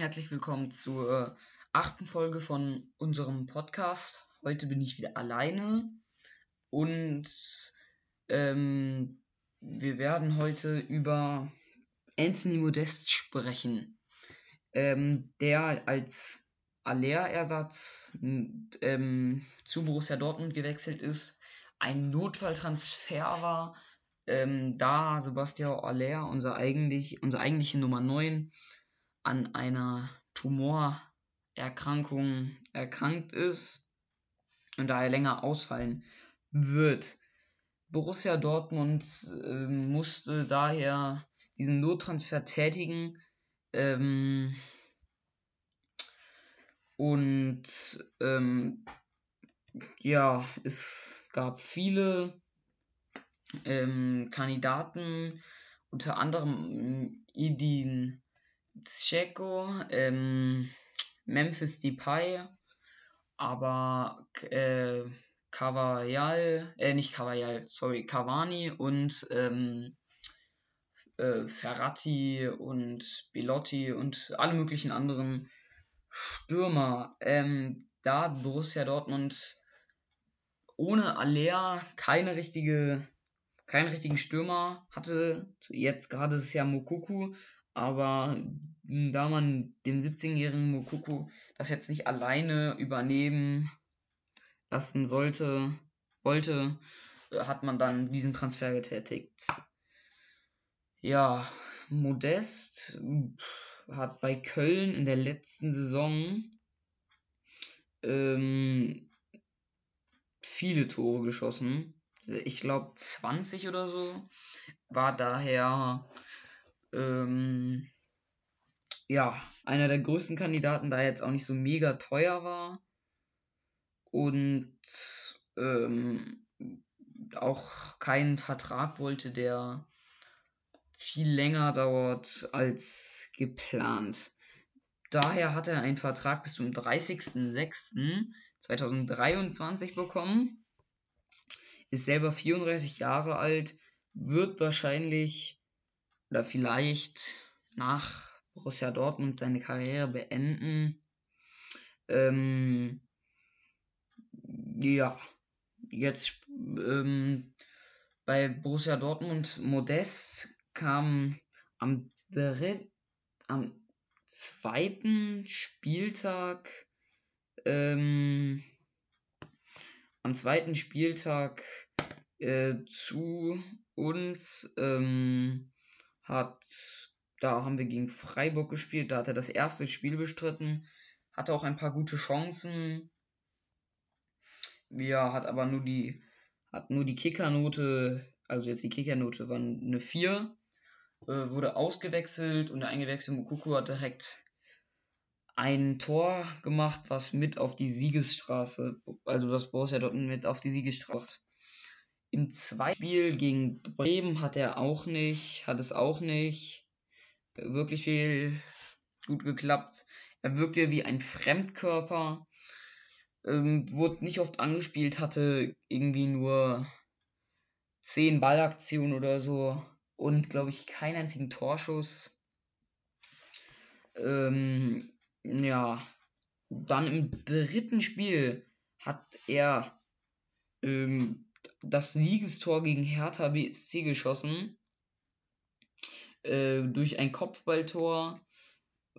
herzlich willkommen zur achten Folge von unserem Podcast. Heute bin ich wieder alleine und ähm, wir werden heute über Anthony Modest sprechen, ähm, der als Aller-Ersatz ähm, zu Borussia Dortmund gewechselt ist, ein Notfalltransfer war, ähm, da Sebastian Aller, unser eigentlich, unsere eigentliche Nummer 9, an einer Tumorerkrankung erkrankt ist und daher länger ausfallen wird. Borussia Dortmund äh, musste daher diesen Nottransfer tätigen. Ähm, und ähm, ja, es gab viele ähm, Kandidaten, unter anderem Idin Dzeko, ähm, Memphis Depay, aber äh, Cavajal, äh, nicht Cavajal, sorry, Cavani und ähm, äh, Ferrati und Belotti und alle möglichen anderen Stürmer. Ähm, da Borussia Dortmund ohne Aller keine richtige, keinen richtigen Stürmer hatte. Jetzt gerade ist es ja Mokuku, aber da man dem 17-jährigen Mokuku das jetzt nicht alleine übernehmen lassen sollte, wollte, hat man dann diesen Transfer getätigt. Ja, Modest hat bei Köln in der letzten Saison ähm, viele Tore geschossen. Ich glaube 20 oder so. War daher ähm, ja, einer der größten Kandidaten, da er jetzt auch nicht so mega teuer war. Und ähm, auch keinen Vertrag wollte, der viel länger dauert als geplant. Daher hat er einen Vertrag bis zum 30.06.2023 bekommen. Ist selber 34 Jahre alt, wird wahrscheinlich oder vielleicht nach Borussia Dortmund seine Karriere beenden. Ähm, ja, jetzt ähm, bei Borussia Dortmund Modest kam am, dritt, am zweiten Spieltag ähm, am zweiten Spieltag äh, zu uns ähm, hat, da haben wir gegen Freiburg gespielt, da hat er das erste Spiel bestritten, hatte auch ein paar gute Chancen. Ja, hat aber nur die, hat nur die Kickernote, also jetzt die Kickernote war eine 4, äh, wurde ausgewechselt und der eingewechselte Mukuku hat direkt ein Tor gemacht, was mit auf die Siegesstraße, also das Borussia Dortmund mit auf die Siegesstraße im zweiten Spiel gegen Bremen hat er auch nicht, hat es auch nicht wirklich viel gut geklappt. Er wirkte wie ein Fremdkörper, ähm, wurde nicht oft angespielt, hatte irgendwie nur 10 Ballaktionen oder so und glaube ich keinen einzigen Torschuss. Ähm, ja, dann im dritten Spiel hat er ähm, das Siegestor gegen Hertha BSC geschossen. Äh, durch ein Kopfballtor,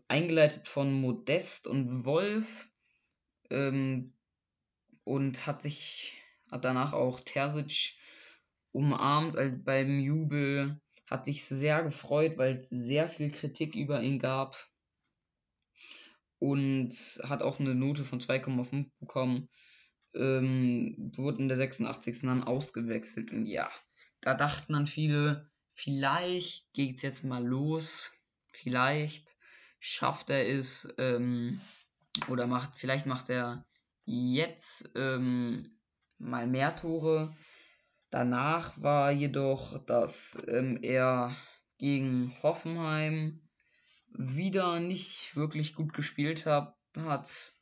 eingeleitet von Modest und Wolf. Ähm, und hat sich, hat danach auch Terzic umarmt also beim Jubel. Hat sich sehr gefreut, weil es sehr viel Kritik über ihn gab. Und hat auch eine Note von 2,5 bekommen ähm, wurde in der 86. dann ausgewechselt. Und ja, da dachten dann viele, vielleicht geht's jetzt mal los. Vielleicht schafft er es. Ähm, oder macht, vielleicht macht er jetzt ähm, mal mehr Tore. Danach war jedoch, dass ähm, er gegen Hoffenheim wieder nicht wirklich gut gespielt hat, hat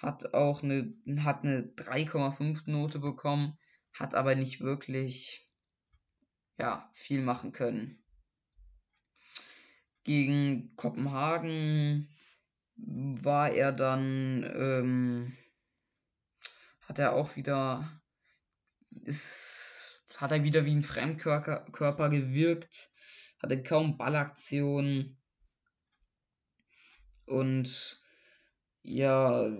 hat auch eine, hat eine 3,5 Note bekommen, hat aber nicht wirklich ja, viel machen können. Gegen Kopenhagen war er dann, ähm, hat er auch wieder, ist, hat er wieder wie ein Fremdkörper Körper gewirkt, hatte kaum Ballaktionen und ja,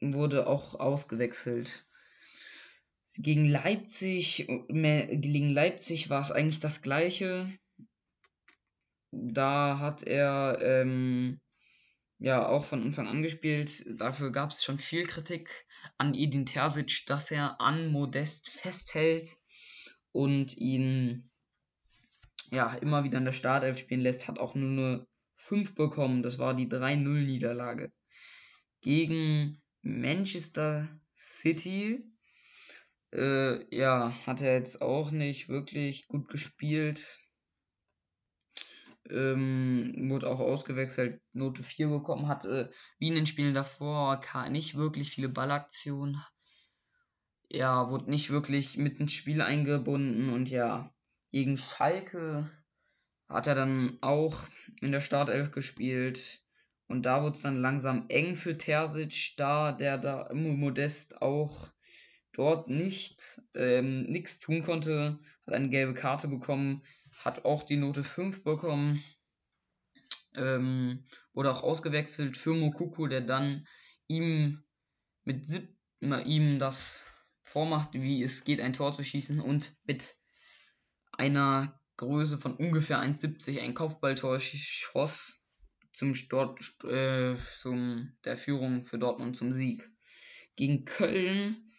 wurde auch ausgewechselt. Gegen Leipzig, gegen Leipzig war es eigentlich das gleiche. Da hat er ähm, ja auch von Anfang an gespielt. Dafür gab es schon viel Kritik an Edin Terzic, dass er an Modest festhält und ihn ja immer wieder in der Startelf spielen lässt. Hat auch nur eine 5 bekommen. Das war die 3-0-Niederlage gegen Manchester City. Äh, ja, hat er jetzt auch nicht wirklich gut gespielt. Ähm, wurde auch ausgewechselt, Note 4 bekommen, hatte wie in den Spielen davor nicht wirklich viele Ballaktionen. Ja, wurde nicht wirklich mit ins Spiel eingebunden und ja, gegen Schalke hat er dann auch in der Startelf gespielt. Und da wurde es dann langsam eng für Terzic, da der da Modest auch dort nicht ähm, nichts tun konnte, hat eine gelbe Karte bekommen, hat auch die Note 5 bekommen, ähm, wurde auch ausgewechselt für Mokuko, der dann ihm mit sieb ihm das vormacht, wie es geht, ein Tor zu schießen und mit einer Größe von ungefähr 1,70 ein Kopfballtor schoss zum, Dort, äh, zum der Führung für Dortmund zum Sieg. Gegen Köln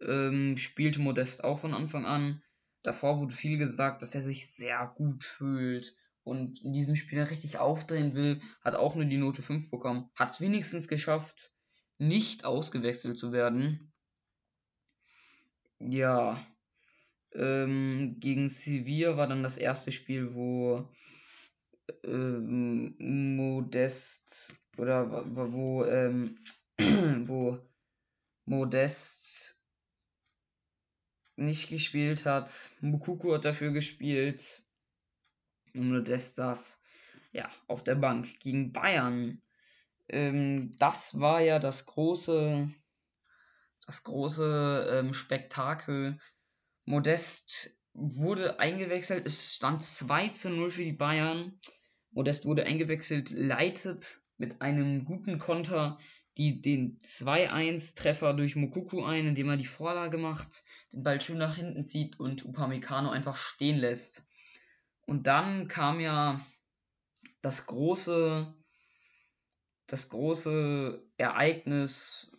ähm, spielte Modest auch von Anfang an. Davor wurde viel gesagt, dass er sich sehr gut fühlt und in diesem Spiel richtig aufdrehen will. Hat auch nur die Note 5 bekommen. Hat es wenigstens geschafft, nicht ausgewechselt zu werden. Ja, ähm, gegen Sevilla war dann das erste Spiel, wo ähm, Modest oder wo, ähm, wo Modest nicht gespielt hat. Mukuku hat dafür gespielt. Und Modest saß ja auf der Bank gegen Bayern. Ähm, das war ja das große, das große ähm, Spektakel Modest wurde eingewechselt. Es stand 2 zu 0 für die Bayern. Modest wurde eingewechselt, leitet mit einem guten Konter die, den 2-1-Treffer durch Mokuku ein, indem er die Vorlage macht, den Ball schön nach hinten zieht und Upamecano einfach stehen lässt. Und dann kam ja das große, das große Ereignis,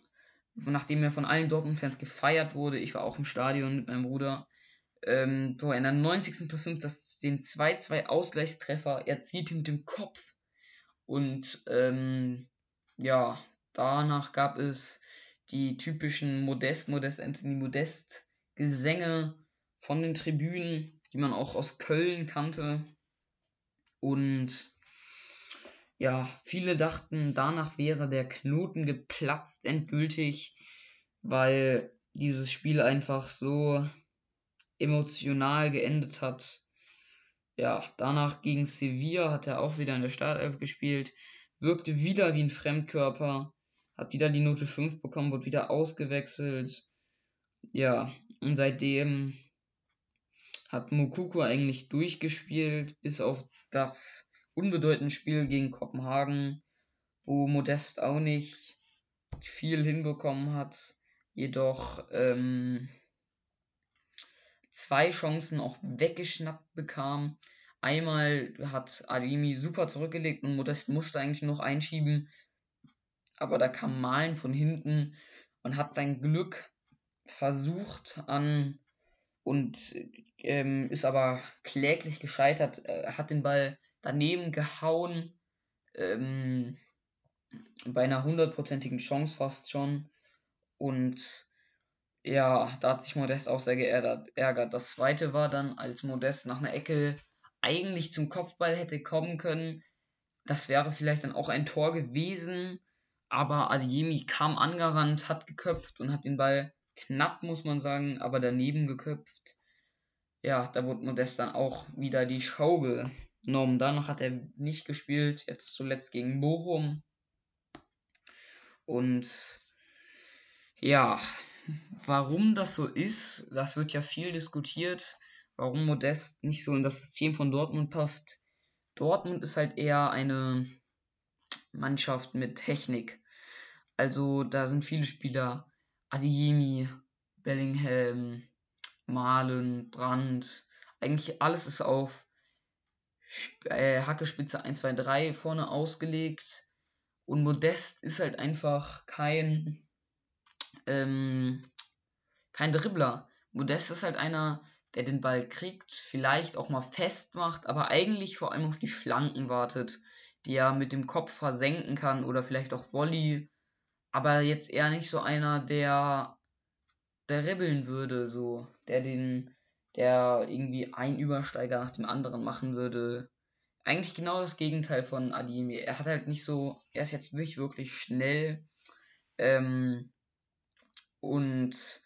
nachdem er von allen Dortmund-Fans gefeiert wurde. Ich war auch im Stadion mit meinem Bruder. Ähm, in der 90. plus 5 das, den 2-2 Ausgleichstreffer erzielte mit dem Kopf. Und ähm, ja, danach gab es die typischen Modest, Modest, Anthony Modest Gesänge von den Tribünen, die man auch aus Köln kannte. Und ja, viele dachten, danach wäre der Knoten geplatzt endgültig, weil dieses Spiel einfach so emotional geendet hat. Ja, danach gegen Sevilla hat er auch wieder in der Startelf gespielt, wirkte wieder wie ein Fremdkörper, hat wieder die Note 5 bekommen, wurde wieder ausgewechselt. Ja, und seitdem hat Mukuku eigentlich durchgespielt, bis auf das unbedeutenden Spiel gegen Kopenhagen, wo Modest auch nicht viel hinbekommen hat, jedoch ähm, zwei Chancen auch weggeschnappt bekam. Einmal hat Ademi super zurückgelegt und Modest musste eigentlich noch einschieben, aber da kam Malen von hinten und hat sein Glück versucht an und ähm, ist aber kläglich gescheitert. Er hat den Ball daneben gehauen. Ähm, bei einer hundertprozentigen Chance fast schon. Und ja, da hat sich Modest auch sehr geärgert. Das zweite war dann, als Modest nach einer Ecke eigentlich zum Kopfball hätte kommen können. Das wäre vielleicht dann auch ein Tor gewesen. Aber Adiemi kam angerannt, hat geköpft und hat den Ball knapp, muss man sagen, aber daneben geköpft. Ja, da wurde Modest dann auch wieder die Show genommen. Danach hat er nicht gespielt, jetzt zuletzt gegen Bochum. Und ja, warum das so ist, das wird ja viel diskutiert, warum Modest nicht so in das System von Dortmund passt. Dortmund ist halt eher eine Mannschaft mit Technik. Also da sind viele Spieler, Adiemi, Bellingham, Malen, Brandt, eigentlich alles ist auf äh, Hacke Spitze 1, 2, 3 vorne ausgelegt. Und Modest ist halt einfach kein, ähm, kein Dribbler. Modest ist halt einer, der den Ball kriegt, vielleicht auch mal festmacht, aber eigentlich vor allem auf die Flanken wartet, die er mit dem Kopf versenken kann oder vielleicht auch Volley. Aber jetzt eher nicht so einer, der, der ribbeln würde, so, der den, der irgendwie ein Übersteiger nach dem anderen machen würde eigentlich genau das Gegenteil von Adimi. Er hat halt nicht so, er ist jetzt wirklich, wirklich schnell ähm, und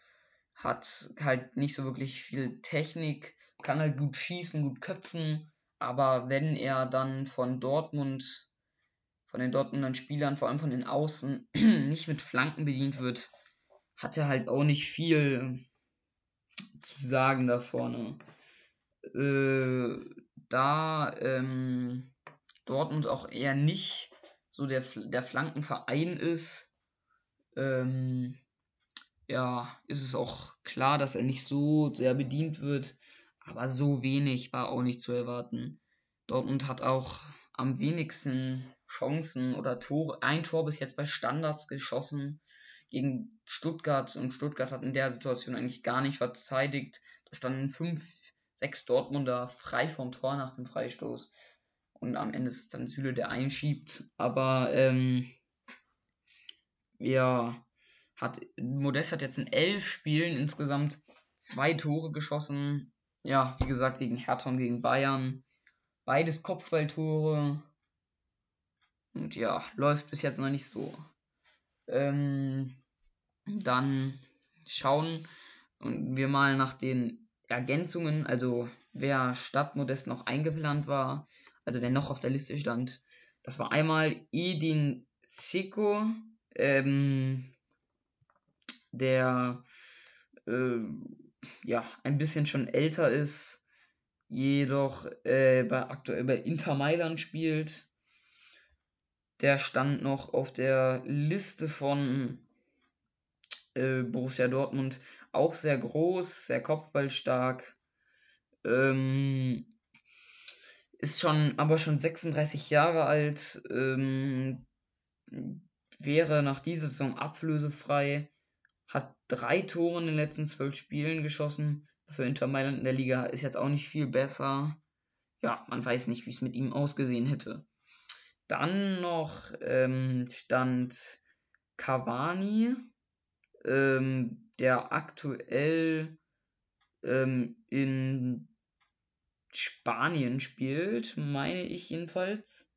hat halt nicht so wirklich viel Technik, kann halt gut schießen, gut köpfen, aber wenn er dann von Dortmund, von den Dortmundern Spielern, vor allem von den Außen, nicht mit Flanken bedient wird, hat er halt auch nicht viel zu sagen da vorne. Äh, da ähm, Dortmund auch eher nicht so der, der Flankenverein ist, ähm, ja, ist es auch klar, dass er nicht so sehr bedient wird, aber so wenig war auch nicht zu erwarten. Dortmund hat auch am wenigsten Chancen oder Tore, ein Tor bis jetzt bei Standards geschossen gegen Stuttgart und Stuttgart hat in der Situation eigentlich gar nicht verteidigt. Da standen fünf sechs Dortmunder frei vom Tor nach dem Freistoß. Und am Ende ist es dann Süle, der einschiebt. Aber ähm, ja, hat Modest hat jetzt in elf Spielen insgesamt zwei Tore geschossen. Ja, wie gesagt, gegen Hertha und gegen Bayern. Beides Kopfballtore. Und ja, läuft bis jetzt noch nicht so. Ähm, dann schauen wir mal nach den Ergänzungen, also wer statt Modest noch eingeplant war, also wer noch auf der Liste stand, das war einmal Edin Siko, ähm, der äh, ja ein bisschen schon älter ist, jedoch äh, bei, aktuell bei Inter Mailand spielt. Der stand noch auf der Liste von äh, Borussia Dortmund auch sehr groß, sehr kopfballstark. Ähm, ist schon, aber schon 36 Jahre alt. Ähm, wäre nach dieser Saison ablösefrei. Hat drei Tore in den letzten zwölf Spielen geschossen. Für Inter Mailand in der Liga ist jetzt auch nicht viel besser. Ja, man weiß nicht, wie es mit ihm ausgesehen hätte. Dann noch ähm, stand Cavani, ähm, der aktuell ähm, in Spanien spielt, meine ich jedenfalls.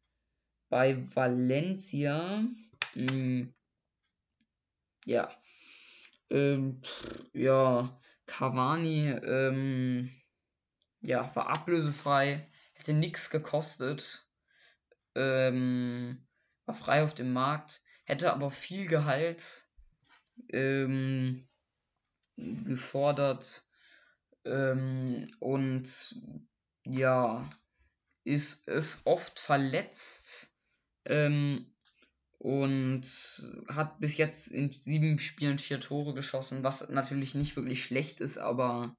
Bei Valencia. Mh, hm, ja. Ähm, ja, Cavani ähm, ja, war ablösefrei, hätte nichts gekostet, ähm, war frei auf dem Markt, hätte aber viel Gehalt ähm, gefordert ähm, und ja, ist oft verletzt ähm, und hat bis jetzt in sieben Spielen vier Tore geschossen, was natürlich nicht wirklich schlecht ist, aber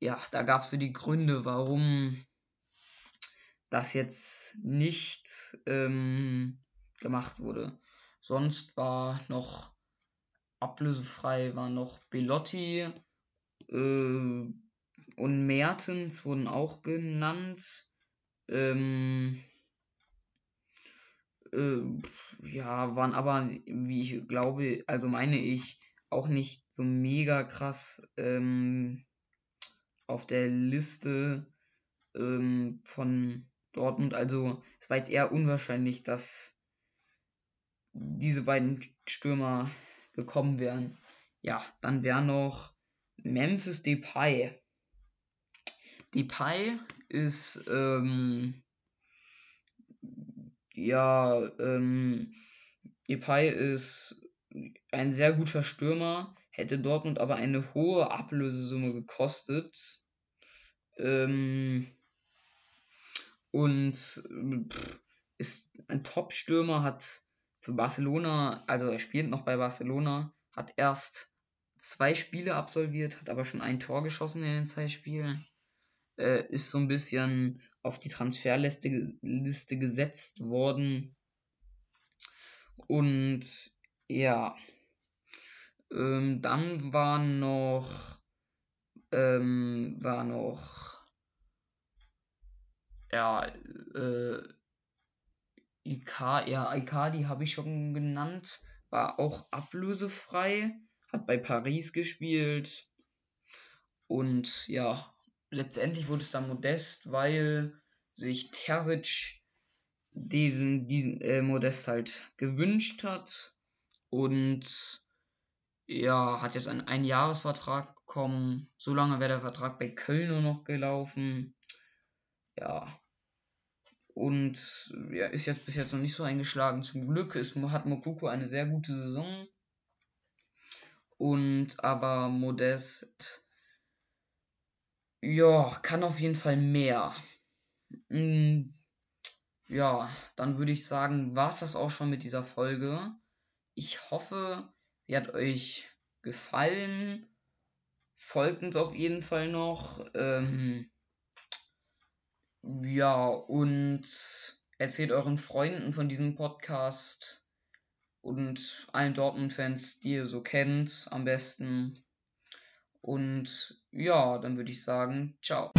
ja, da gab es so die Gründe, warum das jetzt nicht ähm, gemacht wurde. Sonst war noch ablösefrei war noch Belotti äh, und Mertens wurden auch genannt. Ähm, äh, ja, waren aber, wie ich glaube, also meine ich, auch nicht so mega krass ähm, auf der Liste ähm, von Dortmund. Also es war jetzt eher unwahrscheinlich, dass diese beiden Stürmer gekommen wären. Ja, dann wäre noch Memphis Depay. Depay ist ähm, ja ähm, Depay ist ein sehr guter Stürmer, hätte Dortmund aber eine hohe Ablösesumme gekostet. Ähm, und pff, ist ein Top-Stürmer, hat für Barcelona, also er spielt noch bei Barcelona, hat erst zwei Spiele absolviert, hat aber schon ein Tor geschossen in den zwei Spielen. Äh, ist so ein bisschen auf die Transferliste Liste gesetzt worden. Und ja, ähm, dann war noch, ähm, war noch, ja, äh, Ika, ja, Icardi habe ich schon genannt, war auch ablösefrei, hat bei Paris gespielt. Und ja, letztendlich wurde es dann modest, weil sich Terzic diesen, diesen äh, Modest halt gewünscht hat und ja, hat jetzt einen Einjahresvertrag bekommen. So lange wäre der Vertrag bei Köln nur noch gelaufen. Ja. Und ja, ist jetzt bis jetzt noch nicht so eingeschlagen. Zum Glück ist, hat Mokuko eine sehr gute Saison. Und aber Modest, ja, kann auf jeden Fall mehr. Mm, ja, dann würde ich sagen, war es das auch schon mit dieser Folge. Ich hoffe, Sie hat euch gefallen. Folgt uns auf jeden Fall noch. Ähm, ja, und erzählt euren Freunden von diesem Podcast und allen Dortmund-Fans, die ihr so kennt, am besten. Und ja, dann würde ich sagen, ciao.